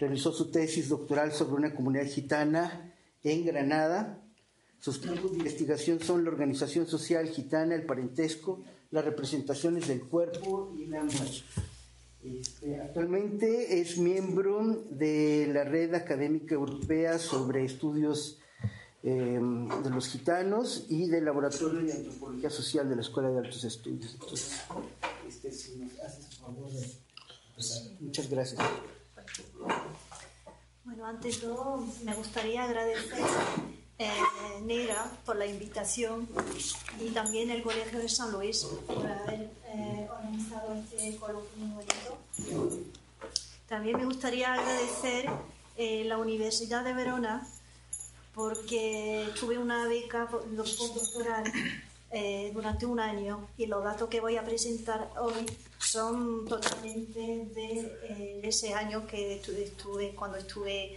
Realizó su tesis doctoral sobre una comunidad gitana en Granada. Sus campos de investigación son la organización social gitana, el parentesco, las representaciones del cuerpo y la muerte. Este, actualmente es miembro de la Red Académica Europea sobre Estudios eh, de los Gitanos y del Laboratorio de Antropología Social de la Escuela de Altos Estudios. Entonces, este, si nos haces favor. Muchas gracias. Bueno, antes de todo, me gustaría agradecer eh, Negra por la invitación y también el Colegio de San Luis por haber eh, organizado este coloquio bonito. También me gustaría agradecer eh, la Universidad de Verona porque tuve una beca postdoctoral eh, durante un año y los datos que voy a presentar hoy son totalmente de, eh, ese año que estuve, cuando estuve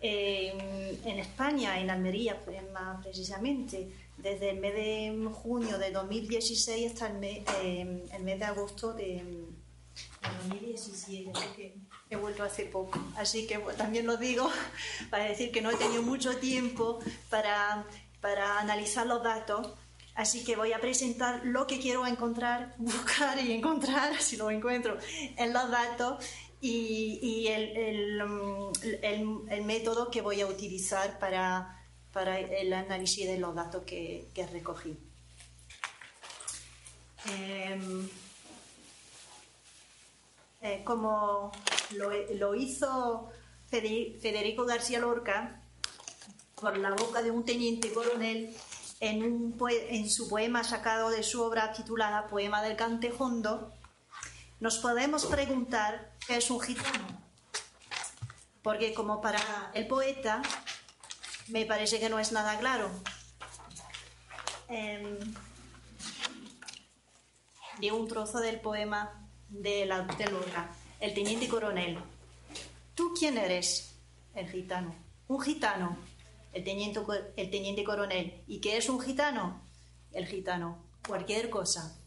eh, en España, en Almería pues, más precisamente, desde el mes de junio de 2016 hasta el mes, el mes de agosto de, 2017, que he vuelto hace poco. Así que también lo digo para decir que no he tenido mucho tiempo para, para analizar los datos Así que voy a presentar lo que quiero encontrar, buscar y encontrar, si lo encuentro, en los datos y, mm, el, método que voy a utilizar para, el análisis de los datos que, recogí. Em, eh, como lo, lo hizo Federico García Lorca, por la boca de un teniente coronel, en, su poema sacado de su obra titulada Poema del Cantejondo, nos podemos preguntar qué es un gitano. Porque como para el poeta, me parece que no es nada claro. Eh, un trozo del poema de, la, de Lorca, el teniente coronel. ¿Tú quién eres? El gitano. Un gitano el teniente, el teniente coronel. ¿Y qué es un gitano? El gitano, cualquier cosa.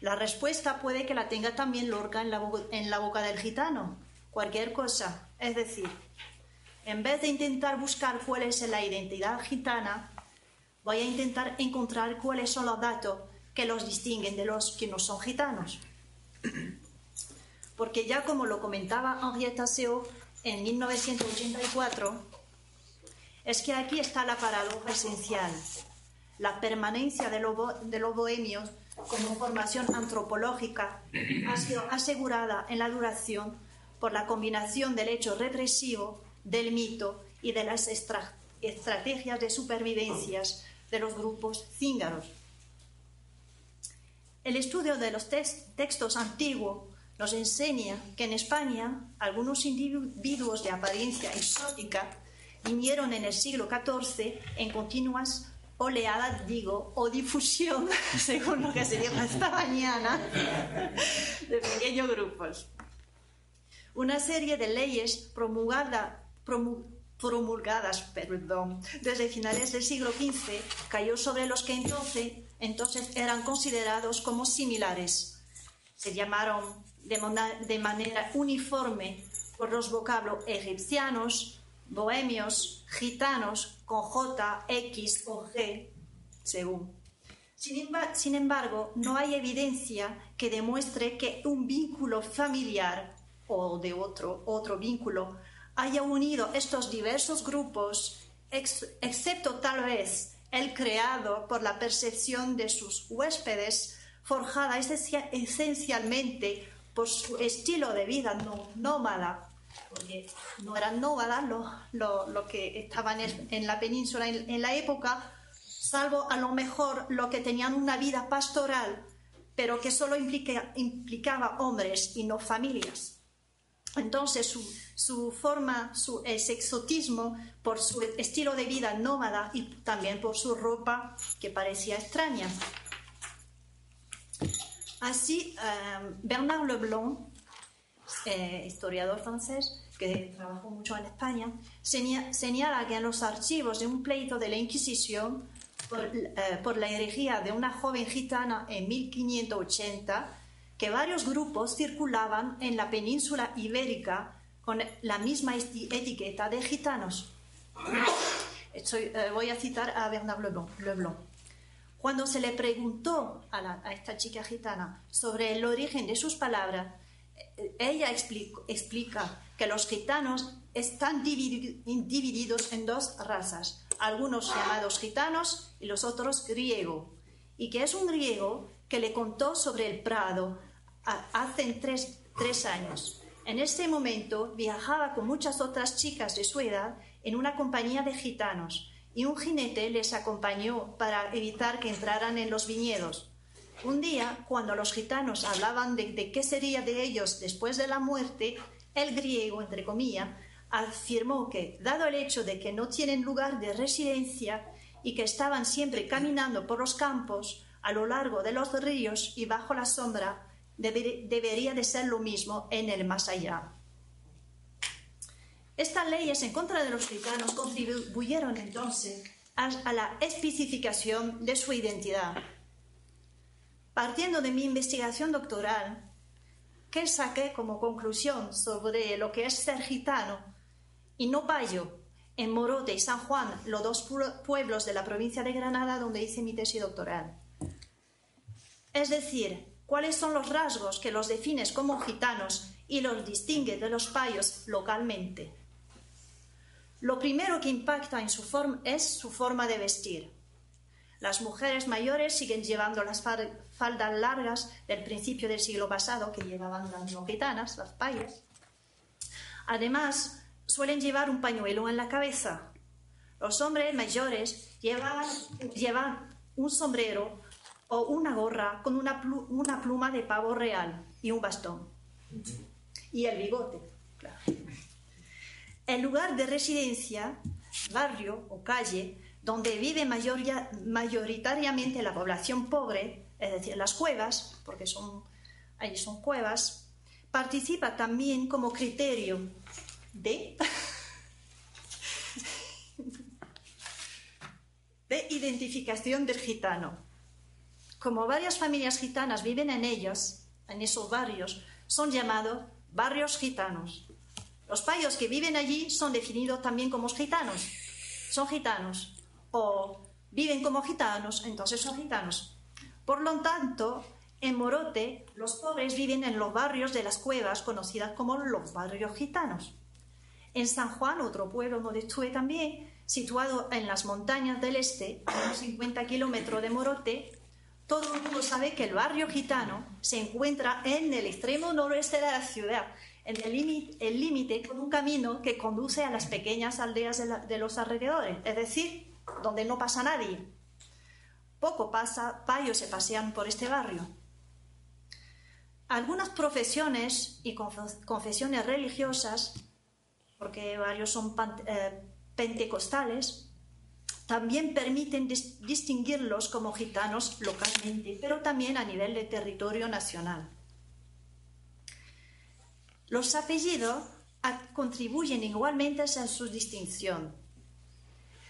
La respuesta puede que la tenga también Lorca en la, en la boca del gitano, cualquier cosa. Es decir, en vez de intentar buscar cuál es la identidad gitana, voy a intentar encontrar cuáles son los datos que los distinguen de los que no son gitanos. Porque ya como lo comentaba Henrietta Seo en 1984, es que aquí está la paradoja esencial, la permanencia de, los bohemios como formación antropológica ha sido asegurada en la duración por la combinación del hecho represivo, del mito y de las estrategias de supervivencias de los grupos cíngaros. El estudio de los textos antiguos nos enseña que en España algunos individuos de apariencia exótica vinieron en el siglo XIV en continuas oleadas, digo, o difusión, según lo que se dijo esta mañana, de pequeños grupos. Una serie de leyes promulgada, promulgadas perdón, desde finales del siglo XV cayó sobre los que entonces, entonces eran considerados como similares. Se llamaron de, de manera uniforme por los vocablos egipcianos, bohemios, gitanos con J, X o G, según. Sin, embargo, no hay evidencia que demuestre que un vínculo familiar o de otro, otro vínculo haya unido estos diversos grupos, excepto tal vez el creado por la percepción de sus huéspedes, forjada esencialmente por su estilo de vida nómada porque no eran nómadas los, lo, que estaban en, la península en, la época, salvo a lo mejor los que tenían una vida pastoral, pero que solo implicaba hombres y no familias. entonces su, su forma, su exotismo por su estilo de vida nómada y también por su ropa que parecía extraña. Así, eh, Bernard Leblanc, eh, historiador francés que trabajó mucho en España, señala que en los archivos de un pleito de la Inquisición por, eh, por la herejía de una joven gitana en 1580, que varios grupos circulaban en la península ibérica con la misma etiqueta de gitanos. voy a citar a Bernard Leblanc. Cuando se le preguntó a, esta chica gitana sobre el origen de sus palabras, ella explica que los gitanos están divididos en dos razas, algunos llamados gitanos y los otros griego, y que es un griego que le contó sobre el Prado hace tres, tres años. En ese momento viajaba con muchas otras chicas de su edad en una compañía de gitanos y un jinete les acompañó para evitar que entraran en los viñedos. Un día, cuando los gitanos hablaban de, qué sería de ellos después de la muerte, el griego, entre comillas, afirmó que, dado el hecho de que no tienen lugar de residencia y que estaban siempre caminando por los campos, a lo largo de los ríos y bajo la sombra, debería de ser lo mismo en el más allá. Estas leyes en contra de los gitanos contribuyeron entonces a la especificación de su identidad. Partiendo de mi investigación doctoral, que saqué como conclusión sobre lo que es ser gitano, y no Bayo, en Morote y San Juan, los dos pueblos de la provincia de Granada donde hice mi tesis doctoral. Es decir, cuáles son los rasgos que los defines como gitanos y los distingue de los payos localmente. Lo primero que impacta en su forma es su forma de vestir. Las mujeres mayores siguen llevando las faldas largas del principio del siglo pasado que llevaban las gitanas, las payas. Además, suelen llevar un pañuelo en la cabeza. Los hombres mayores llevan, llevan un sombrero o una gorra con una, una pluma de pavo real y un bastón. Y el bigote, claro. El lugar de residencia, barrio o calle, donde vive mayoritariamente la población pobre, es decir, las cuevas, porque son, allí son cuevas, participa también como criterio de, de identificación del gitano. Como varias familias gitanas viven en ellos, en esos barrios, son llamados barrios gitanos. Los payos que viven allí son definidos también como gitanos. Son gitanos. Viven como gitanos, entonces son gitanos. Por lo tanto, en Morote, los pobres viven en los barrios de las cuevas conocidas como los barrios gitanos. En San Juan, otro pueblo donde estuve también, situado en las montañas del este, a unos 50 kilómetros de Morote, todo el mundo sabe que el barrio gitano se encuentra en el extremo noroeste de la ciudad, en el límite con un camino que conduce a las pequeñas aldeas de, los alrededores, es decir, donde no pasa nadie. Poco pasa, payos se pasean por este barrio. Algunas profesiones y confesiones religiosas, porque varios son eh, pentecostales, también permiten distinguirlos como gitanos localmente, pero también a nivel de territorio nacional. Los apellidos contribuyen igualmente a su distinción.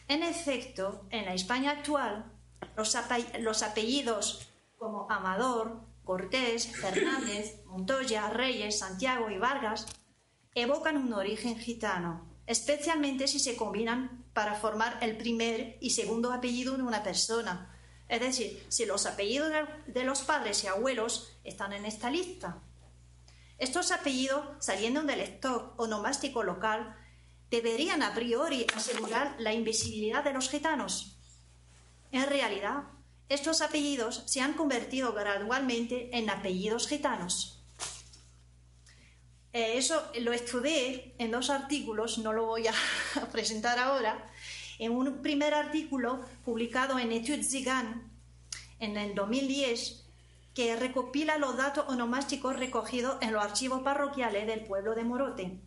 En efecto, en la España actual, los, apellidos como Amador, Cortés, Fernández, Montoya, Reyes, Santiago y Vargas evocan un origen gitano, especialmente si se combinan para formar el primer y segundo apellido de una persona. Es decir, si los apellidos de los padres y abuelos están en esta lista. Estos apellidos, saliendo del stock onomástico local, deberían a priori asegurar la invisibilidad de los gitanos. En realidad, estos apellidos se han convertido gradualmente en apellidos gitanos. Eh, eso lo estudié en dos artículos, no lo voy a presentar ahora. En un primer artículo publicado en Etudes Zigan en el 2010, que recopila los datos onomásticos recogidos en los archivos parroquiales del pueblo de Morote.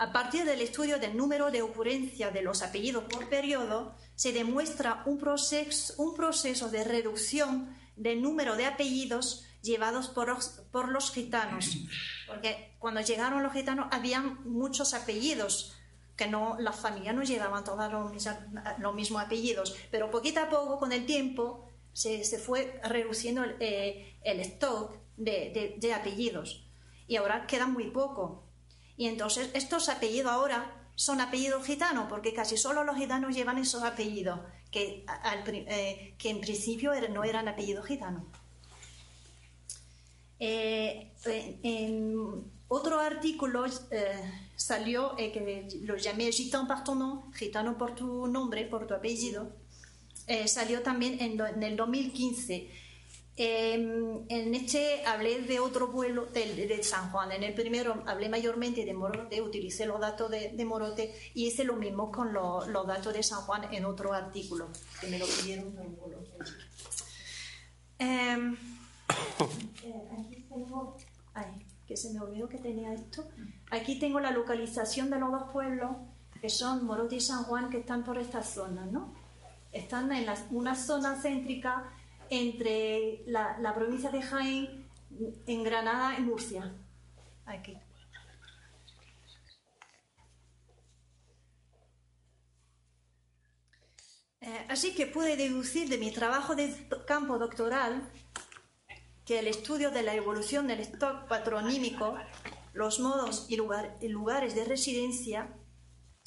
A partir del estudio del número de ocurrencia de los apellidos por periodo, se demuestra un proceso, de reducción del número de apellidos llevados por los, gitanos. Porque cuando llegaron los gitanos habían muchos apellidos, que no, las familias no llevaban todos los, mismos apellidos, pero poquito a poco, con el tiempo, se, fue reduciendo el, eh, stock de, apellidos. Y ahora queda muy poco. Y entonces estos apellidos ahora son apellidos gitanos, porque casi solo los gitanos llevan esos apellidos, que, eh, en principio no eran apellidos gitanos. Eh, en otro artículo salió que lo llamé Gitan par gitano por tu nombre, por tu apellido, eh, salió también en, el 2015. Em, en este hablé de otro pueblo de, San Juan. En el primero hablé mayormente de Morote, utilicé los datos de, Morote y hice lo mismo con los datos de San Juan en otro artículo que me lo pidieron. Em, eh, aquí tengo, ay, que se me olvidó que tenía esto. Aquí tengo la localización de los dos pueblos que son Morote y San Juan que están por esta zona, ¿no? están en una zona céntrica entre la, provincia de Jaén, en Granada y Murcia. Aquí. Eh, así que pude deducir de mi trabajo de campo doctoral que el estudio de la evolución del stock patronímico, los modos y lugares de residencia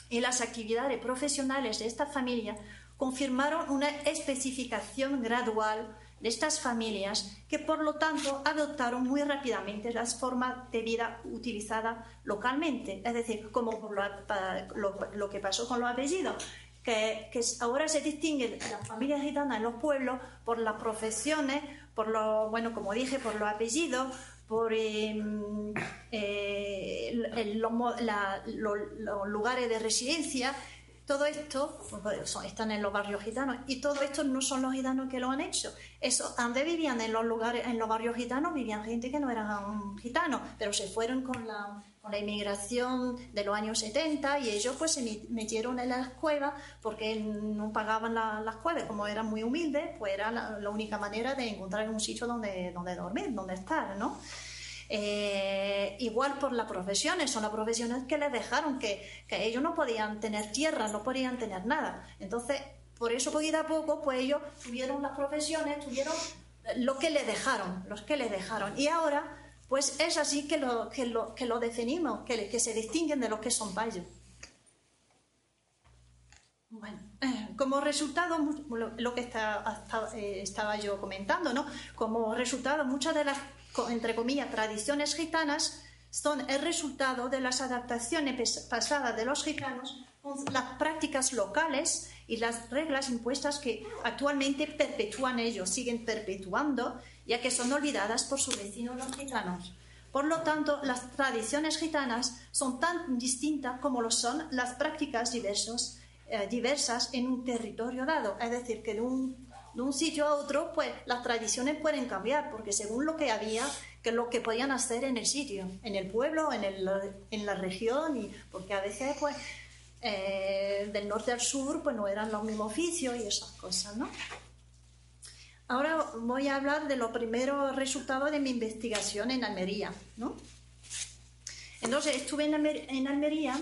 y las actividades profesionales de esta familia confirmaron una especificación gradual de estas familias que por lo tanto adoptaron muy rápidamente las formas de vida utilizadas localmente, es decir, como lo, que pasó con los apellidos, que, ahora se distinguen las familias gitanas en los pueblos por las profesiones, por lo, bueno, como dije, por los apellidos, por em, eh, los lugares de residencia todo esto pues, están en los barrios gitanos y todo esto no son los gitanos que lo han hecho. Eso, antes vivían en los lugares, en los barrios gitanos, vivían gente que no eran gitanos, pero se fueron con la, inmigración de los años 70 y ellos pues se metieron en las cuevas porque no pagaban las cuevas, como eran muy humildes, pues era la, única manera de encontrar un sitio donde, donde dormir, donde estar, ¿no? Eh, igual por las profesiones, son las profesiones que les dejaron, que, que, ellos no podían tener tierra, no podían tener nada. Entonces, por eso poquito a poco, pues ellos tuvieron las profesiones, tuvieron lo que les dejaron, los que les dejaron. Y ahora, pues es así que lo, que lo, que lo definimos, que, que se distinguen de los que son payos. Bueno, eh, como resultado, lo, que eh, estaba yo comentando, ¿no? Como resultado, muchas de las entre comillas, tradiciones gitanas son el resultado de las adaptaciones pasadas de los gitanos con las prácticas locales y las reglas impuestas que actualmente perpetúan ellos, siguen perpetuando, ya que son olvidadas por sus vecinos los gitanos. Por lo tanto, las tradiciones gitanas son tan distintas como lo son las prácticas eh, diversas en un territorio dado. Es decir, que de un de un sitio a otro, pues las tradiciones pueden cambiar, porque según lo que había, que lo que podían hacer en el sitio, en el pueblo, en, el, en la región, y porque a veces, pues, eh, del norte al sur, pues no eran los mismos oficios y esas cosas, ¿no? Ahora voy a hablar de los primeros resultados de mi investigación en Almería, ¿no? Entonces estuve en, en Almería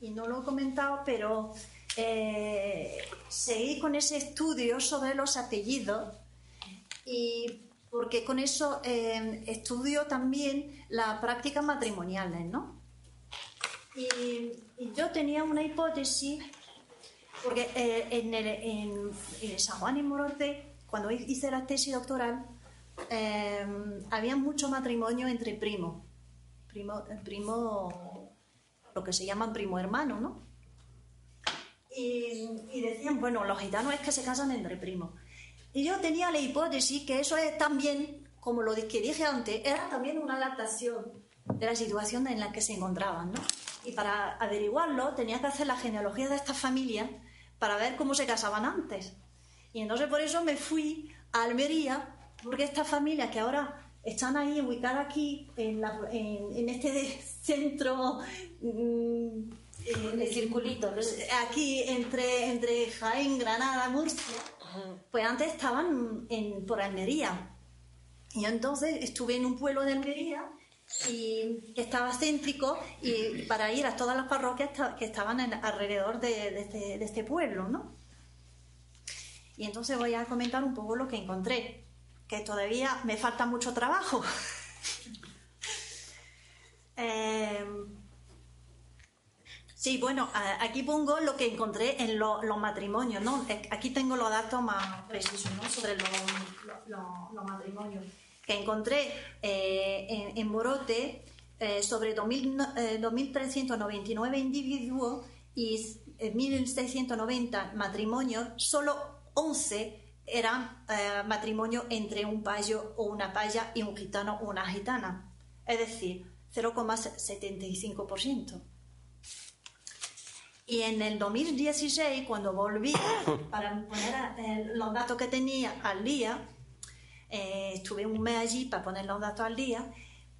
y no lo he comentado, pero eh, seguí con ese estudio sobre los apellidos y porque con eso eh, estudio también las prácticas matrimoniales, ¿no? Y, yo tenía una hipótesis, porque eh, en, el, en, San Juan y Morote, cuando hice la tesis doctoral, había mucho matrimonio entre primos, primo, primo, lo que se llaman primo hermano, ¿no? Y, decían, bueno, los gitanos es que se casan entre primos. Y yo tenía la hipótesis que eso es también, como lo que dije antes, era también una adaptación de la situación en la que se encontraban, ¿no? Y para averiguarlo tenía que hacer la genealogía de estas familias para ver cómo se casaban antes. Y entonces por eso me fui a Almería porque estas familias que ahora están ahí ubicadas aquí en, en, este centro mm, en el circulito aquí entre entre Jaén Granada Murcia pues antes estaban en, por Almería y entonces estuve en un pueblo de Almería y estaba céntrico y para ir a todas las parroquias que estaban alrededor de, este, de, este, pueblo, ¿no? Y entonces voy a comentar un poco lo que encontré, que todavía me falta mucho trabajo. Em, sí, bueno, aquí pongo lo que encontré en los matrimonios, ¿no? Aquí tengo los datos más precisos, ¿no? Sobre los matrimonios que encontré eh, en, Morote eh, sobre 2.399 eh, individuos y 1.690 matrimonios, solo 11 eran matrimonios entre un payo o una paya y un gitano o una gitana, es decir, 0,75%. Y en el 2016, cuando volví para poner los datos que tenía al día, eh, estuve un mes allí para poner los datos al día,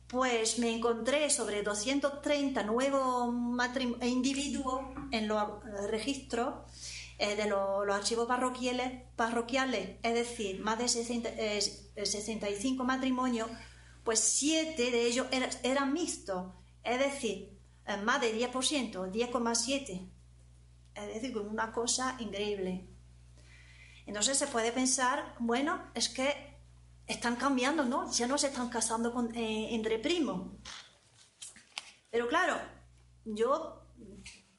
pues me encontré sobre 230 nuevos individuos en los eh, registros eh, de los, archivos parroquiales, parroquiales, es decir, más de 65 matrimonios, pues 7 de ellos eran mixtos, es decir, más de 10%, 10,7%. Es decir, una cosa increíble. Entonces se puede pensar, bueno, es que están cambiando, ¿no? Ya no se están casando con, eh, entre primos. Pero claro, yo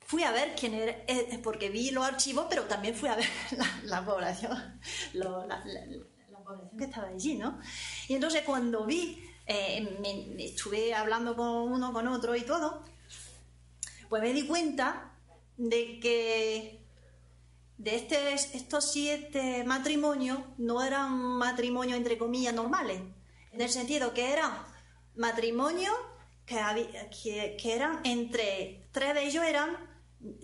fui a ver quién era, eh, porque vi los archivos, pero también fui a ver la, población, la, población que estaba allí, ¿no? Y entonces cuando vi, eh, estuve hablando con uno, con otro y todo, pues me di cuenta de que de este, estos siete matrimonios no eran matrimonios entre comillas normales, en el sentido que eran matrimonios que, que, eran entre, tres de ellos eran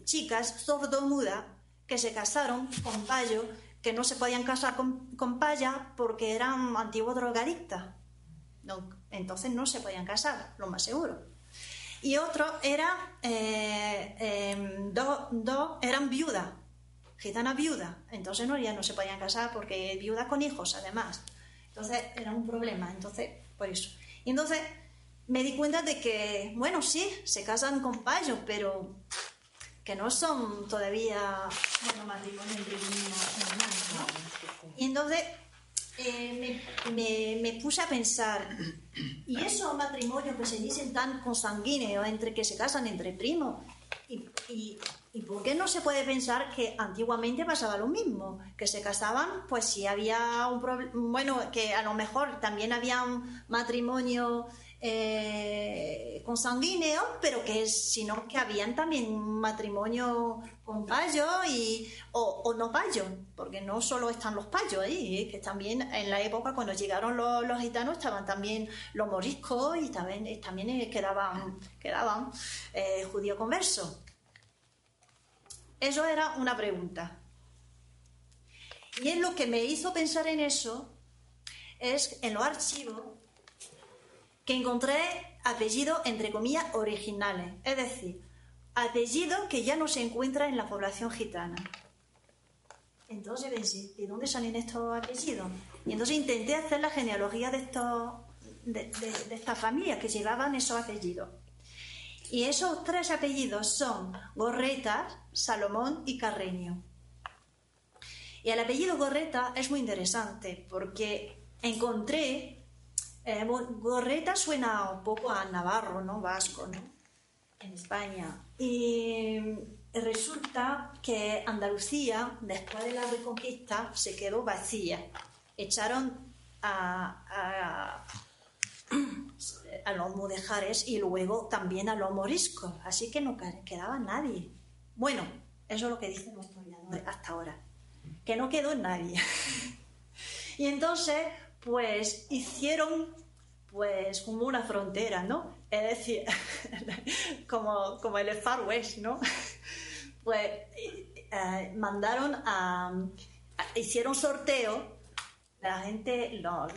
chicas sordomudas que se casaron con payos que no se podían casar con, con payas porque eran antiguos drogadictas. Entonces no se podían casar, lo más seguro. Y otro era, eh, em, dos eran viudas gitana viuda, entonces no, ya no se podían casar porque viuda con hijos además. Entonces era un problema, entonces por eso. Y entonces me di cuenta de que, bueno, sí, se casan con payos, pero que no son todavía bueno, matrimonio ¿no? Y entonces eh, me, me, puse a pensar, ¿y esos matrimonios que se dicen tan consanguíneos entre que se casan entre primos y, y ¿Y por qué no se puede pensar que antiguamente pasaba lo mismo? Que se casaban, pues si había un problema, bueno, que a lo mejor también había un matrimonio eh, consanguíneo, pero que sino que habían también matrimonio con payos y, o, no payos, porque no solo están los payos ahí, que también en la época cuando llegaron los, gitanos estaban también los moriscos y también, también quedaban, quedaban eh, judíos conversos. Eso era una pregunta. Y en lo que me hizo pensar en eso es en los archivos que encontré apellidos, entre comillas, originales, es decir, apellidos que ya no se encuentran en la población gitana. Entonces ¿de dónde salen estos apellidos? Y entonces intenté hacer la genealogía de, estos, de, de estas familias que llevaban esos apellidos. Y esos tres apellidos son Gorretas, Salomón y Carreño. Y el apellido Gorreta es muy interesante porque encontré, eh, Gorreta suena un poco a Navarro, ¿no? Vasco, ¿no? En España. Y resulta que Andalucía, después de la reconquista, se quedó vacía. Echaron a los mudejares y luego también a los moriscos, así que no quedaba nadie. Bueno, eso es lo que dicen los historiadores hasta ahora, que no quedó nadie. y entonces, pues hicieron pues como una frontera, ¿no? Es decir, como, como el Far West, ¿no? pues eh, mandaron a, hicieron sorteo la gente, los,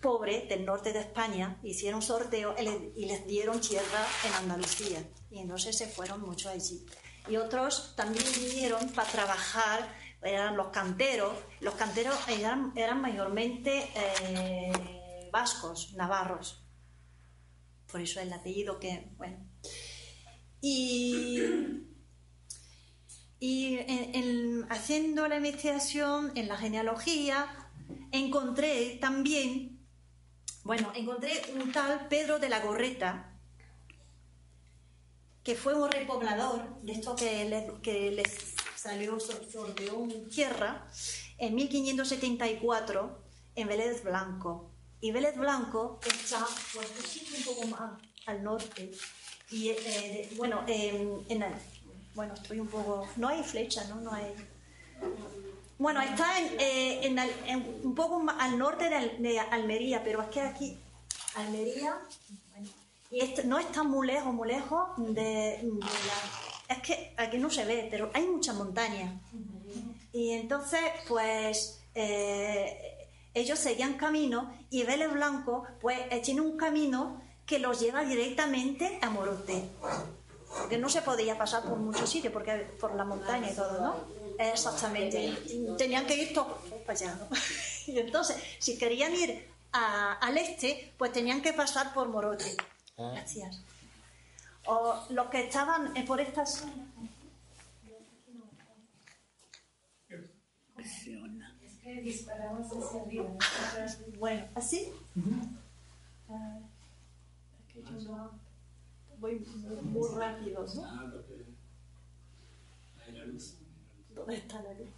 pobres del norte de España, hicieron sorteo y les, dieron tierra en Andalucía. Y entonces se fueron mucho allí. Y otros también vinieron para trabajar, eran los canteros. Los canteros eran, eran mayormente eh, vascos, navarros. Por eso el apellido que, bueno. Y y haciendo la investigación en la genealogía, encontré también, bueno, encontré un tal Pedro de la Gorreta, que fue un repoblador de esto que les, que les salió sobre un tierra en 1574 en Vélez Blanco. Y Vélez Blanco está pues, un poco más al norte. Y eh, bueno, en bueno, estoy un poco. No hay flecha, ¿no? No hay. Bueno, está en, eh, un poco al norte de, Almería, pero es que aquí, Almería, y no está muy lejos, muy lejos de, la... Es que aquí no se ve, pero hay muchas montañas. Y entonces, pues, eh, ellos seguían camino y Vélez Blanco, pues, eh, tiene un camino que los lleva directamente a Morote. Porque no se podía pasar por muchos sitios, porque por la montaña y todo, ¿no? Exactamente. Tenían que ir todos para allá, ¿no? Y entonces, si querían ir al este, pues tenían que pasar por Morote. Ah. Gracias. O los que estaban por esta zona. Es que disparamos hacia arriba. Bueno, ¿así? Ah, es que yo no voy muy rápido, ¿no? ¿Dónde está la luz?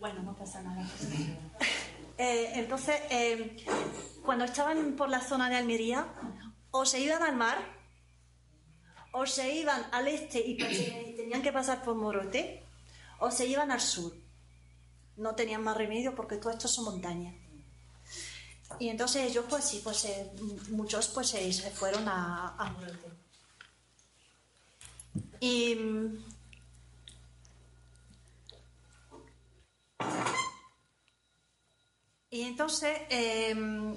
Bueno, no pasa nada. Eh, entonces, eh, cuando estaban por la zona de Almería, o se iban al mar, o se iban al este y tenían que pasar por Morote, o se iban al sur. No tenían más remedio porque todo esto son montañas. Y entonces ellos, pues sí, pues eh, muchos pues se fueron a, Morote. Y, entonces, em,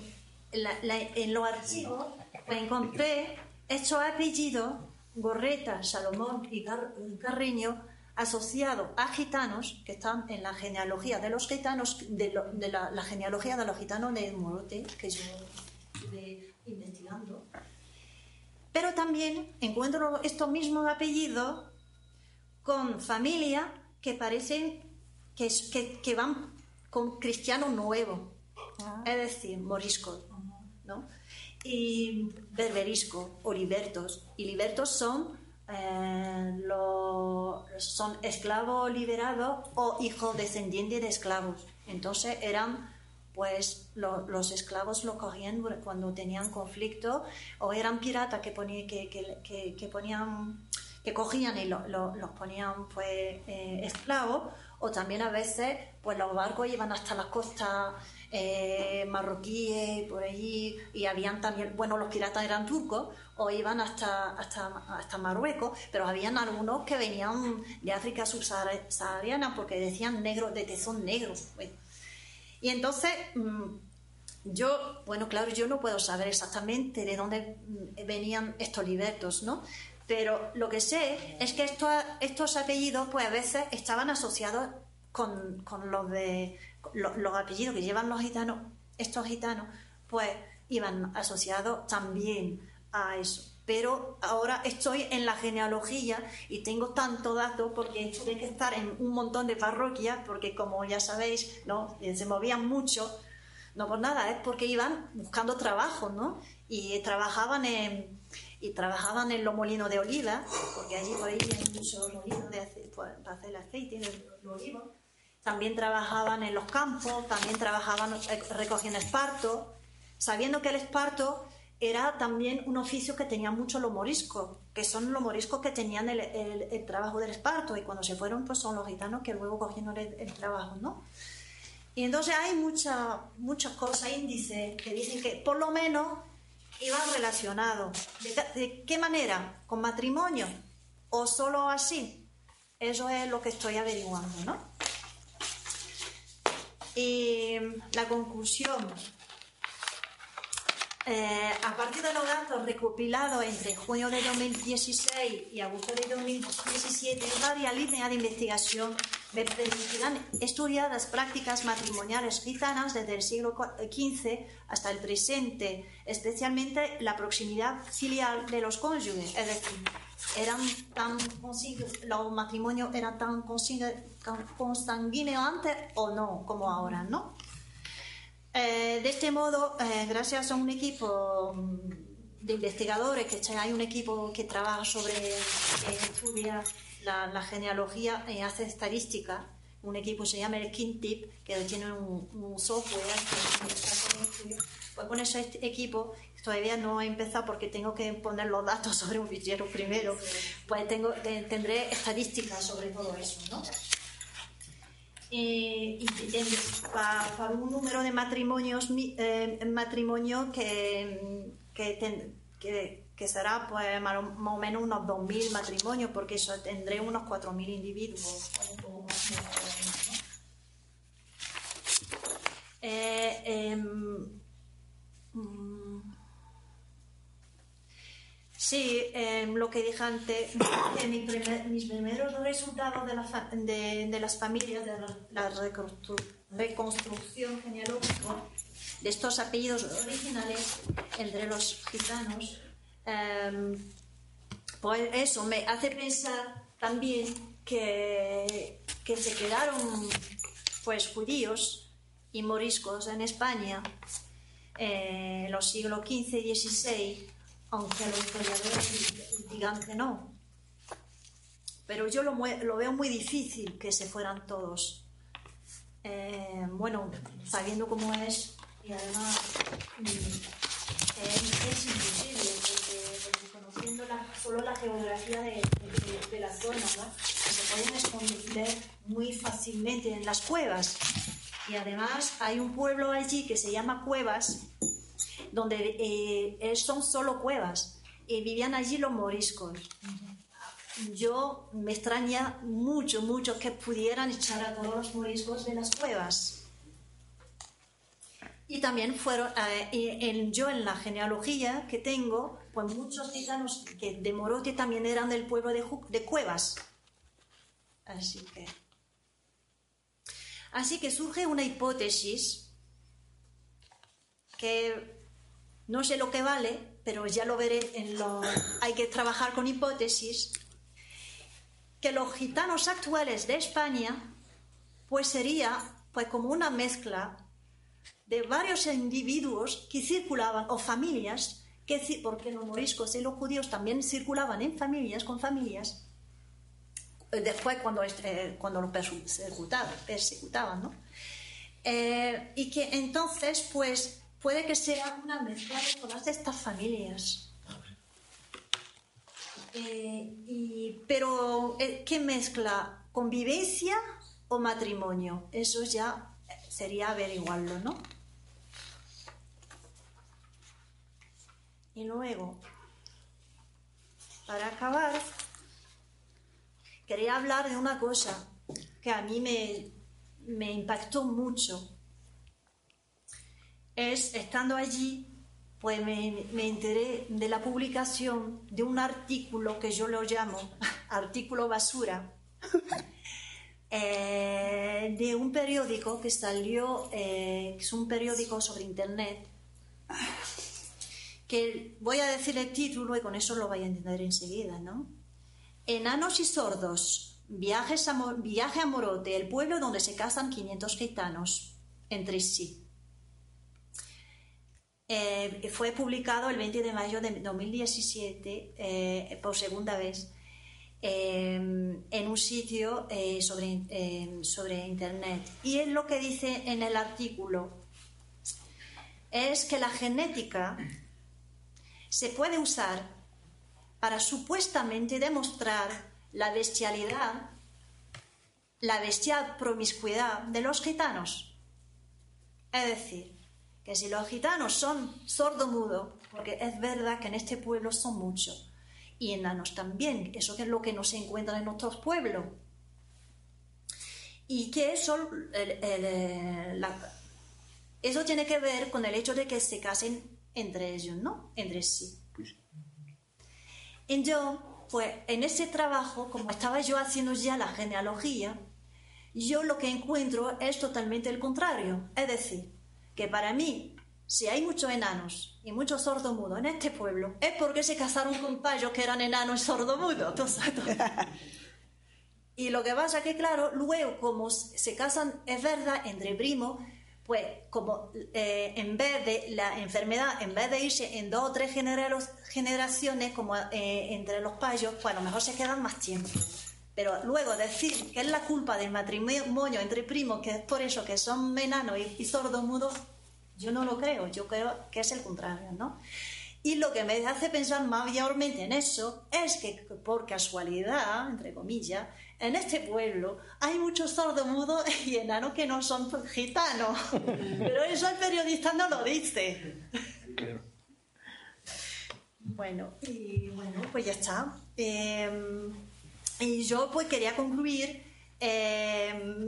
en los archivos encontré estos apellidos, Gorreta, Salomón y Carreño, asociados a gitanos que están en la genealogía de los gitanos, de, la, genealogía de los gitanos de Morote, que yo estuve investigando. Pero también encuentro estos mismos apellidos con familias que parecen que, que, van con cristianos nuevos, ah. es decir, moriscos, ¿no? Y berberiscos o libertos. Y libertos son, eh, los, son esclavos liberados o hijos descendientes de esclavos. Entonces eran pues los esclavos lo cogían cuando tenían conflicto o eran piratas que, que, que, ponían que cogían y los ponían pues eh, esclavos o también a veces pues los barcos iban hasta las costas eh, marroquíes por allí y habían también bueno los piratas eran turcos o iban hasta hasta, hasta Marruecos pero habían algunos que venían de África subsahariana porque decían negro de tezón negro pues. Y entonces, mm, yo, bueno, claro, yo no puedo saber exactamente de dónde mm, venían estos libertos, ¿no? Pero lo que sé es que estos, apellidos, pues a veces estaban asociados con, los de los, apellidos que llevan los gitanos, estos gitanos, pues iban asociados también a eso pero ahora estoy en la genealogía y tengo tanto dato porque tuve que estar en un montón de parroquias porque como ya sabéis, ¿no? Eh, se movían mucho, no por nada, es porque iban buscando trabajo, ¿no? Y trabajaban en y trabajaban en los molinos de oliva, porque allí por ahí hay muchos molinos de pues, para hacer el aceite de oliva. También trabajaban en los campos, también trabajaban eh, recogían esparto, sabiendo que el esparto era también un oficio que tenían mucho los moriscos, que son los moriscos que tenían el, trabajo del esparto y cuando se fueron pues son los gitanos que luego cogieron el, trabajo, ¿no? Y entonces hay muchas muchas cosas, índices, que dicen que por lo menos iban relacionados. ¿De, qué manera? ¿Con matrimonio? ¿O solo así? Eso es lo que estoy averiguando, ¿no? Y la conclusión. Eh, a partir de los datos recopilados entre junio de 2016 y agosto de 2017, varias líneas de investigación me permitirán estudiar las prácticas matrimoniales gitanas desde el siglo XV hasta el presente, especialmente la proximidad filial de los cónyuges, es decir, eran tan los matrimonios eran tan consanguíneos antes o no como ahora, ¿no? Eh, de este modo, eh, gracias a un equipo de investigadores, que hay un equipo que trabaja sobre, estudia la, genealogía y hace estadística, un equipo se llama el KinTip, que tiene un, software que pues con ese equipo todavía no he empezado porque tengo que poner los datos sobre un fichero primero, pues tengo, tendré estadísticas sobre todo eso. Eh, para, un número de matrimonios eh, matrimonio que, que, será pues más o menos unos 2.000 matrimonios porque eso tendré unos 4.000 individuos. Eh, em, mm, Sí, em, lo que dije antes, mis primeros resultados de, de, las familias, de la, reconstrucción genealógica de estos apellidos originales entre los gitanos, em, pues eso me hace pensar también que, que se quedaron pues judíos y moriscos en España en los siglos XV y XVI aunque los historiadores digan que no. Pero yo lo, veo muy difícil que se fueran todos. Eh, bueno, sabiendo cómo es, y además mm, es, imposible, porque, conociendo solo la geografía de, la zona, se pueden esconder muy fácilmente en las cuevas. Y además hay un pueblo allí que se llama Cuevas, donde eh, son solo cuevas y vivían allí los moriscos. Yo me extraña mucho, mucho que pudieran echar a todos los moriscos de las cuevas. Y también fueron, eh, yo en la genealogía que tengo, pues muchos gitanos que de Morote también eran del pueblo de, de Cuevas. Así que, así que surge una hipótesis que no sé lo que vale, pero ya lo veré en lo... Hay que trabajar con hipótesis. Que los gitanos actuales de España, pues sería pues como una mezcla de varios individuos que circulaban, o familias, que, porque los moriscos y los judíos también circulaban en familias, con familias, eh, después cuando, eh, cuando los persecutaban, persecutaban ¿no? Eh, y que entonces, pues, puede que sea una mezcla de todas estas familias. Eh, pero, ¿qué mezcla? ¿Convivencia o matrimonio? Eso ya sería averiguarlo, ¿no? Y luego, para acabar, quería hablar de una cosa que a mí me, me impactó mucho. Es, estando allí, pues me, enteré de la publicación de un artículo que yo lo llamo artículo basura, eh, de un periódico que salió, eh, es un periódico sobre Internet, que voy a decir el título y con eso lo vais a entender enseguida, ¿no? Enanos y sordos, viajes viaje a Morote, el pueblo donde se casan 500 gitanos entre sí. Eh, fue publicado el 20 de mayo de 2017 eh, por segunda vez eh, en un sitio sobre, sobre Internet. Y es lo que dice en el artículo es que la genética se puede usar para supuestamente demostrar la bestialidad, la bestial promiscuidad de los gitanos. Es decir, que si los gitanos son sordo-mudo, porque es verdad que en este pueblo son muchos, y enanos también, eso es lo que no se encuentra en otros pueblos. Y que eso, eh, eso tiene que ver con el hecho de que se casen entre ellos, ¿no? Entre sí. Pues y yo, pues en ese trabajo, como estaba yo haciendo ya la genealogía, yo lo que encuentro es totalmente el contrario. Es decir, que para mí, si hay muchos enanos y muchos sordomudos en este pueblo, es porque se casaron con payos que eran enanos y sordomudos. y lo que pasa es que, claro, luego como se casan, es verdad, entre primos, pues como eh, en vez de la enfermedad, en vez de irse en dos o tres generaciones, como eh, entre los payos, pues a lo mejor se quedan más tiempo. Pero luego decir que es la culpa del matrimonio entre primos, que es por eso que son enanos y, y sordos mudos, yo no lo creo, yo creo que es el contrario, ¿no? Y lo que me hace pensar mayormente en eso es que por casualidad, entre comillas, en este pueblo hay muchos sordomudos y enanos que no son gitanos. Pero eso el periodista no lo dice. Bueno, y bueno, pues ya está. Em, y yo pues quería concluir em,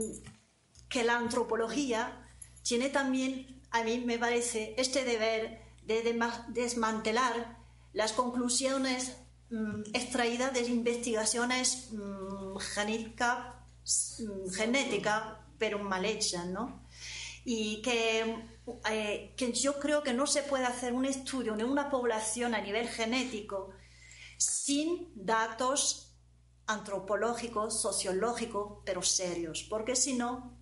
que la antropología tiene también, a mí me parece, este deber de desmantelar las conclusiones extraída de investigaciones mm, genéticas, mm, genética, pero mal hechas, ¿no? Y que, eh, que yo creo que no se puede hacer un estudio de una población a nivel genético sin datos antropológicos, sociológicos, pero serios, porque si no,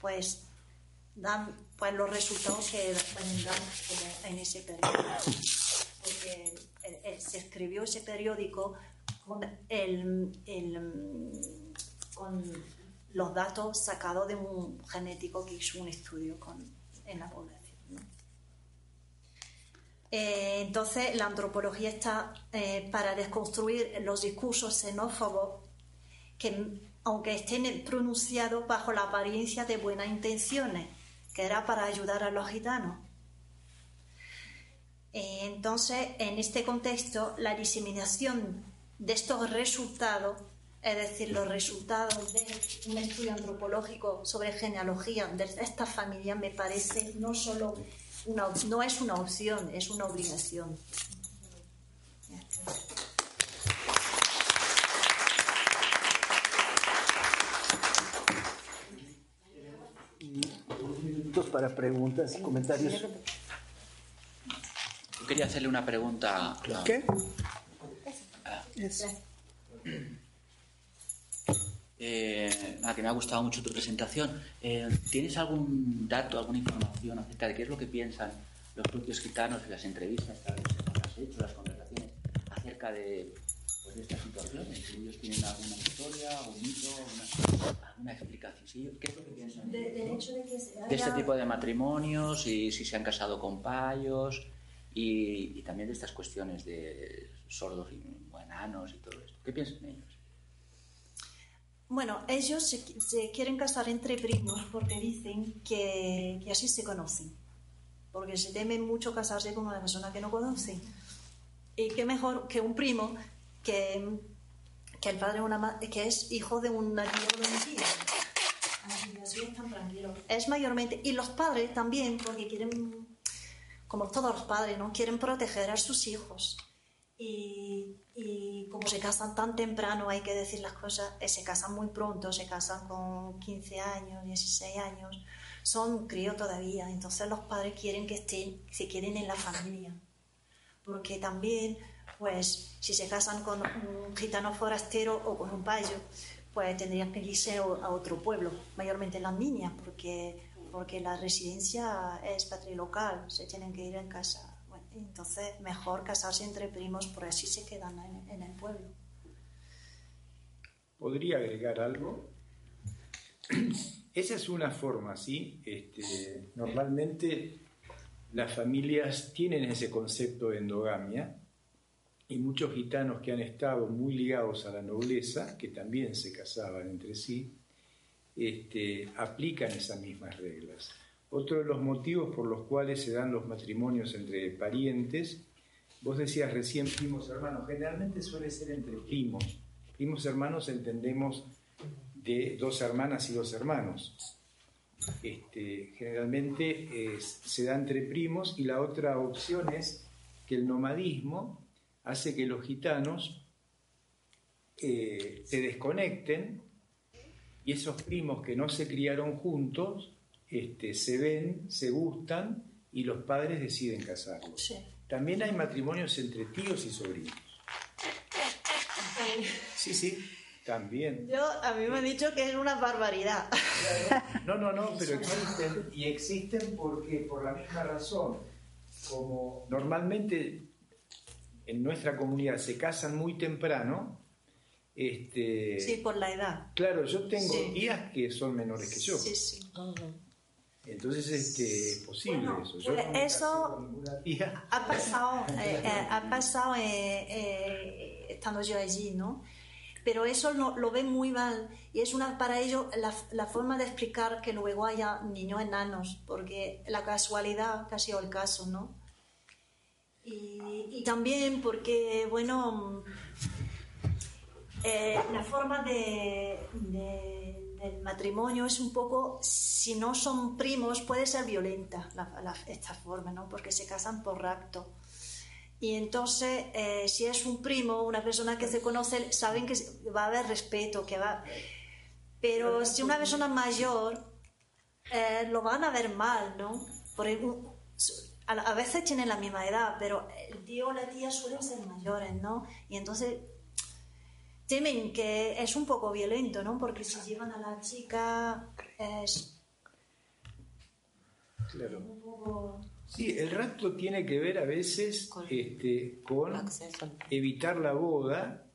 pues dan pues, los resultados que dar en ese periodo. Porque se escribió ese periódico con, los datos sacados de un genético que hizo un estudio con, en la población. Eh, entonces, la antropología está eh, para desconstruir los discursos xenófobos que, aunque estén pronunciados bajo la apariencia de buenas intenciones, que era para ayudar a los gitanos. Eh, entonces, en este contexto, la diseminación de estos resultados, es decir, los resultados de un estudio antropológico sobre genealogía de esta familia, me parece no solo una, no es una opción, es una obligación. Minutos para preguntas y comentarios quería hacerle una pregunta. ¿Qué? Eh, que me ha gustado mucho tu presentación. Eh, ¿Tienes algún dato, alguna información acerca de qué es lo que piensan los propios gitanos en las entrevistas que has hecho, las conversaciones acerca de, pues, de estas situaciones? Si ellos tienen alguna historia, algún mito, alguna explicación. ¿Qué es lo que piensan de, de, este tipo de matrimonios y si se han casado con payos? Y, también de estas cuestiones de sordos y enanos y todo esto. ¿Qué piensan ellos? Bueno, ellos se, quieren casar entre primos porque dicen que, que, así se conocen, porque se temen mucho casarse con una persona que no conocen. Y qué mejor que un primo que, que el padre una, que es hijo de un nativo de un tío. Así están tranquilos. Es mayormente, y los padres también, porque quieren como todos los padres, ¿no? Quieren proteger a sus hijos. Y, como se casan tan temprano, hay que decir las cosas, eh, se casan muy pronto, se casan con 15 años, 16 años, son críos todavía, entonces los padres quieren que estén, se queden en la familia. Porque también, pues, si se casan con un gitano forastero o con un payo, pues tendrían que irse a otro pueblo, mayormente las niñas, porque porque la residencia es patrilocal, se tienen que ir en casa. entonces, mejor casarse entre primos, por así se quedan en, el pueblo. ¿Podría agregar algo? Esa es una forma, ¿sí? Este, normalmente las familias tienen ese concepto de endogamia y muchos gitanos que han estado muy ligados a la nobleza, que también se casaban entre sí, este, aplican esas mismas reglas. Otro de los motivos por los cuales se dan los matrimonios entre parientes, vos decías recién primos hermanos, generalmente suele ser entre primos. Primos hermanos entendemos de dos hermanas y dos hermanos. Este, generalmente se da entre primos y la otra opción es que el nomadismo hace que los gitanos eh, se desconecten y esos primos que no se criaron juntos este, se ven, se gustan y los padres deciden casarlos. También hay matrimonios entre tíos y sobrinos. Sí, sí, también. Yo, a mí me han dicho que es una barbaridad. No, no, no, pero existen y existen porque por la misma razón, como normalmente en nuestra comunidad se casan muy temprano, este, sí, por la edad. Claro, yo tengo tías que son menores que yo. Sí, sí. Entonces este, es posible eso. Yo pues eso ha pasado, eh, eh, ha pasado eh, estando yo allí, ¿no? Pero eso lo, lo ven muy mal y es una para ellos la, la, forma de explicar que luego haya niños enanos, porque la casualidad que ha sido el caso, ¿no? Y, y también porque, bueno, eh, la forma de, del matrimonio es un poco, si no son primos, puede ser violenta esta forma, ¿no? Porque se casan por rapto. Y entonces, eh, si es un primo, una persona que se conoce, saben que va a haber respeto, que va... Pero si una persona mayor, eh, lo van a ver mal, ¿no? a, veces tienen la misma edad, pero el tío o la tía suelen ser mayores, ¿no? Y entonces temen que es un poco violento, ¿no? Porque si llevan a la chica es... Claro. Sí, el rapto tiene que ver a veces con, este, con evitar la boda.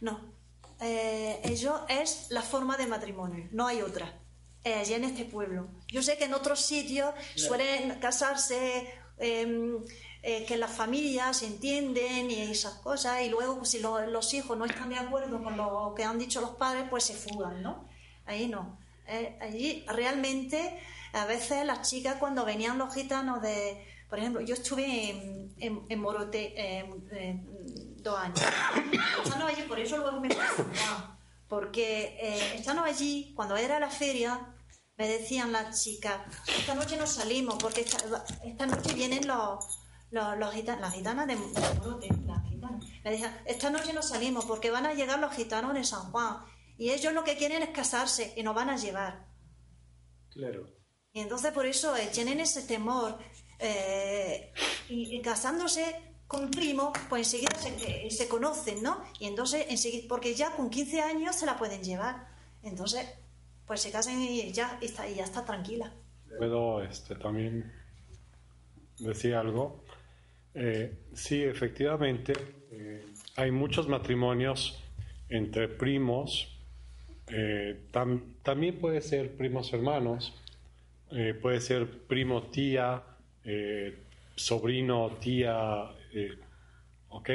No, eh, ello es la forma de matrimonio, no hay otra. Eh, allí en este pueblo. Yo sé que en otros sitios suelen casarse em, eh, que las familias entienden y esas cosas, y luego pues, si los hijos no están de acuerdo con lo que han dicho los padres, pues se fugan, ¿no? Ahí no. Eh, allí realmente, a veces las chicas cuando venían los gitanos de, por ejemplo, yo estuve en, en, Morote dos años, estando allí, por eso luego me porque eh, estando allí, cuando era la feria, me decían las chicas, esta noche no salimos, porque esta noche vienen los los, los las gitanas de, Morote, las gitanas. Me decían, esta noche no salimos porque van a llegar los gitanos de San Juan y ellos lo que quieren es casarse y nos van a llevar. Claro. Y entonces por eso eh, tienen ese temor eh, y, casándose con primo, pues enseguida se, eh, se, conocen, ¿no? Y entonces enseguida, porque ya con 15 años se la pueden llevar. Entonces, pues se casan y ya está, y ya está tranquila. Puedo este, también decir algo. Eh, sí, efectivamente, eh, hay muchos matrimonios entre primos, eh, también puede ser primos hermanos, puede ser primo tía, sobrino tía, ¿ok?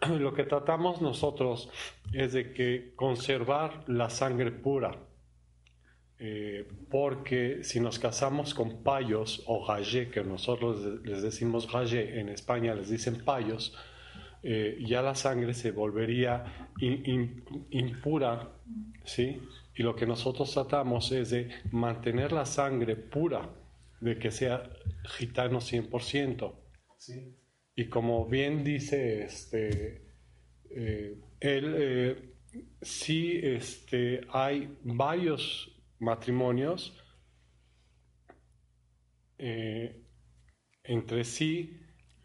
Lo que tratamos nosotros es de que conservar la sangre pura eh, porque si nos casamos con payos o gallé, que nosotros les decimos gallé, en España les dicen payos, eh, ya la sangre se volvería impura, ¿sí? Y lo que nosotros tratamos es de mantener la sangre pura, de que sea gitano 100%. ¿sí? Y como bien dice este, eh, él, sí este, hay varios matrimonios eh, entre sí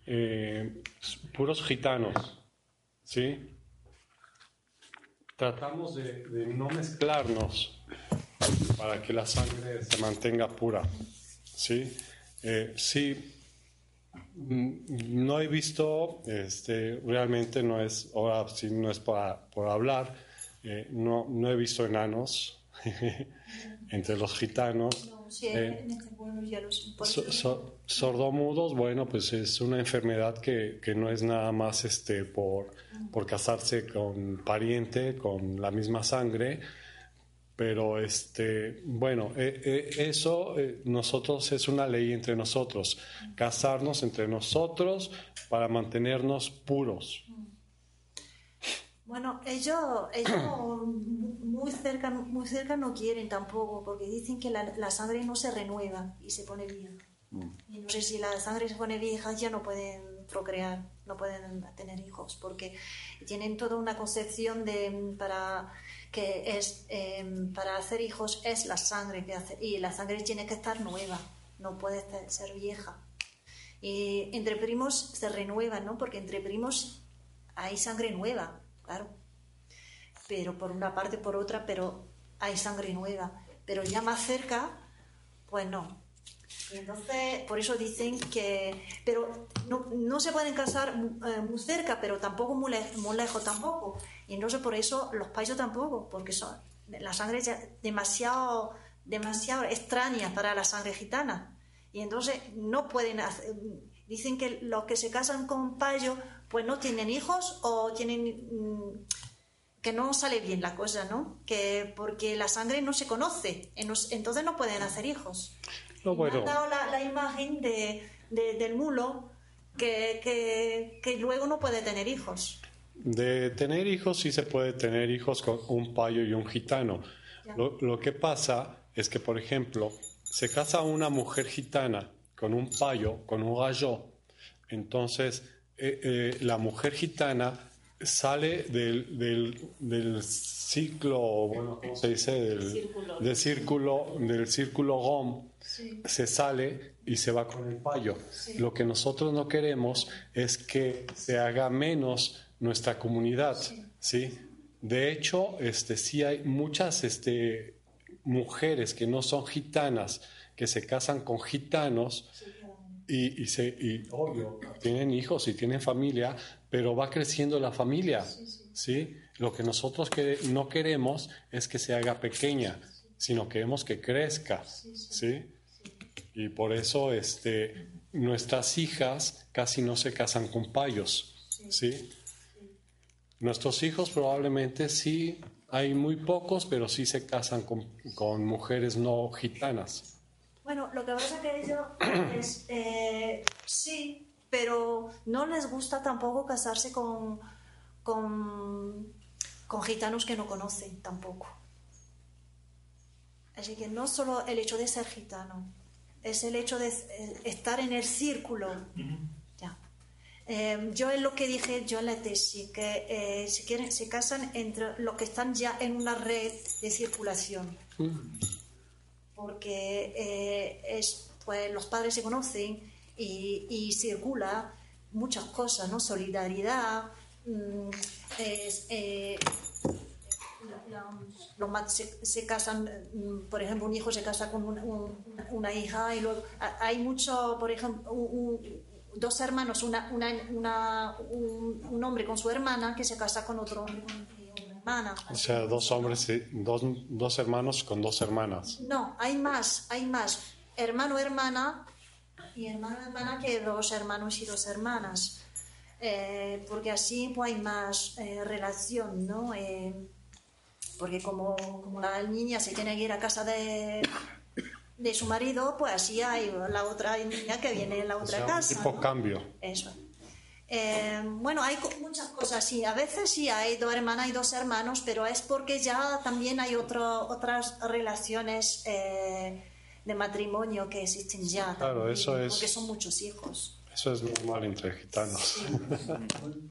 eh, puros gitanos, ¿sí? Tratamos de, no mezclarnos para que la sangre se mantenga pura, ¿sí? Eh, sí, mm, no he visto, este, realmente no es, ahora si no es por, por hablar, no, no he visto enanos, entre los gitanos. Eh, este sordomudos, bueno, pues es una enfermedad que, que, no es nada más este, por, por casarse con pariente, con la misma sangre, pero este, bueno, eh, eh, eso nosotros es una ley entre nosotros, casarnos entre nosotros para mantenernos puros. Bueno, Bueno, ellos, ellos muy cerca, muy cerca no quieren tampoco, porque dicen que la, la sangre no se renueva y se pone vieja. Y no sé si la sangre se pone vieja, ya no pueden procrear, no pueden tener hijos, porque tienen toda una concepción de para que es em, para hacer hijos es la sangre que hace y la sangre tiene que estar nueva, no puede ser vieja. Y entre primos se renueva, ¿no? Porque entre primos hay sangre nueva, claro. Pero por una parte, por otra, pero hay sangre nueva. Pero ya más cerca, pues no. Entonces, por eso dicen que, pero no, no se pueden casar eh, muy cerca, pero tampoco muy, muy lejos tampoco. Y entonces por eso los países tampoco, porque son, la sangre es demasiado, demasiado extraña para la sangre gitana. Y entonces no pueden hacer, dicen que los que se casan con payo pues no tienen hijos o tienen mm, que no sale bien la cosa, ¿no? Que porque la sangre no se conoce, entonces no pueden hacer hijos. No, bueno. han dado la, imagen de, del mulo que, que, que luego no puede tener hijos. De tener hijos sí se puede tener hijos con un payo y un gitano. Lo, que pasa es que, por ejemplo, se casa una mujer gitana con un payo, con un gallo, entonces eh, eh, la mujer gitana sale del, del, ciclo, bueno, ¿cómo se dice? Del círculo, del círculo, del círculo GOM, se sale y se va con el payo. Lo que nosotros no queremos es que se haga menos nuestra comunidad, ¿sí? De hecho, este, sí hay muchas este, mujeres que no son gitanas, que se casan con gitanos y, y, se, y obvio, tienen hijos y tienen familia, pero va creciendo la familia, ¿sí? Lo que nosotros que, no queremos es que se haga pequeña, sino queremos que crezca, ¿sí? Y por eso este, nuestras hijas casi no se casan con payos, ¿sí? Nuestros hijos probablemente sí, hay muy pocos, pero sí se casan con, mujeres no gitanas. Bueno, lo que pasa es que ellos es, eh, sí, pero no les gusta tampoco casarse con, con, con gitanos que no conocen tampoco. Así que no solo el hecho de ser gitano, es el hecho de eh, estar en el círculo. Em, yo es lo que dije yo en la tesis, que eh, se, quieren, se casan entre los que están ya en una red de circulación. Porque eh, es, pues, los padres se conocen y, y circula muchas cosas, ¿no? Solidaridad, mm, eh, los se, se, casan, mm, por ejemplo, un hijo se casa con una hija y luego hay mucho, por ejemplo, un, dos hermanos, una, una, un, hombre con su hermana que se casa con otro hombre hermana. O sea, dos hombres, dos, dos hermanos con dos hermanas. No, hay más, hay más. Hermano, hermana y hermano, hermana que dos hermanos y dos hermanas. Eh, porque así pues, hay más eh, relación, ¿no? Eh, porque como, como la niña se tiene que ir a casa de, de su marido, pues así hay la otra niña que viene en la otra casa. tipo cambio. Eso. Eh, bueno, hay muchas cosas, sí. A veces sí hay dos hermanas y dos hermanos, pero es porque ya también hay otro, otras relaciones eh, de matrimonio que existen ya. Claro, eso es. Porque son muchos hijos. Eso es normal entre gitanos.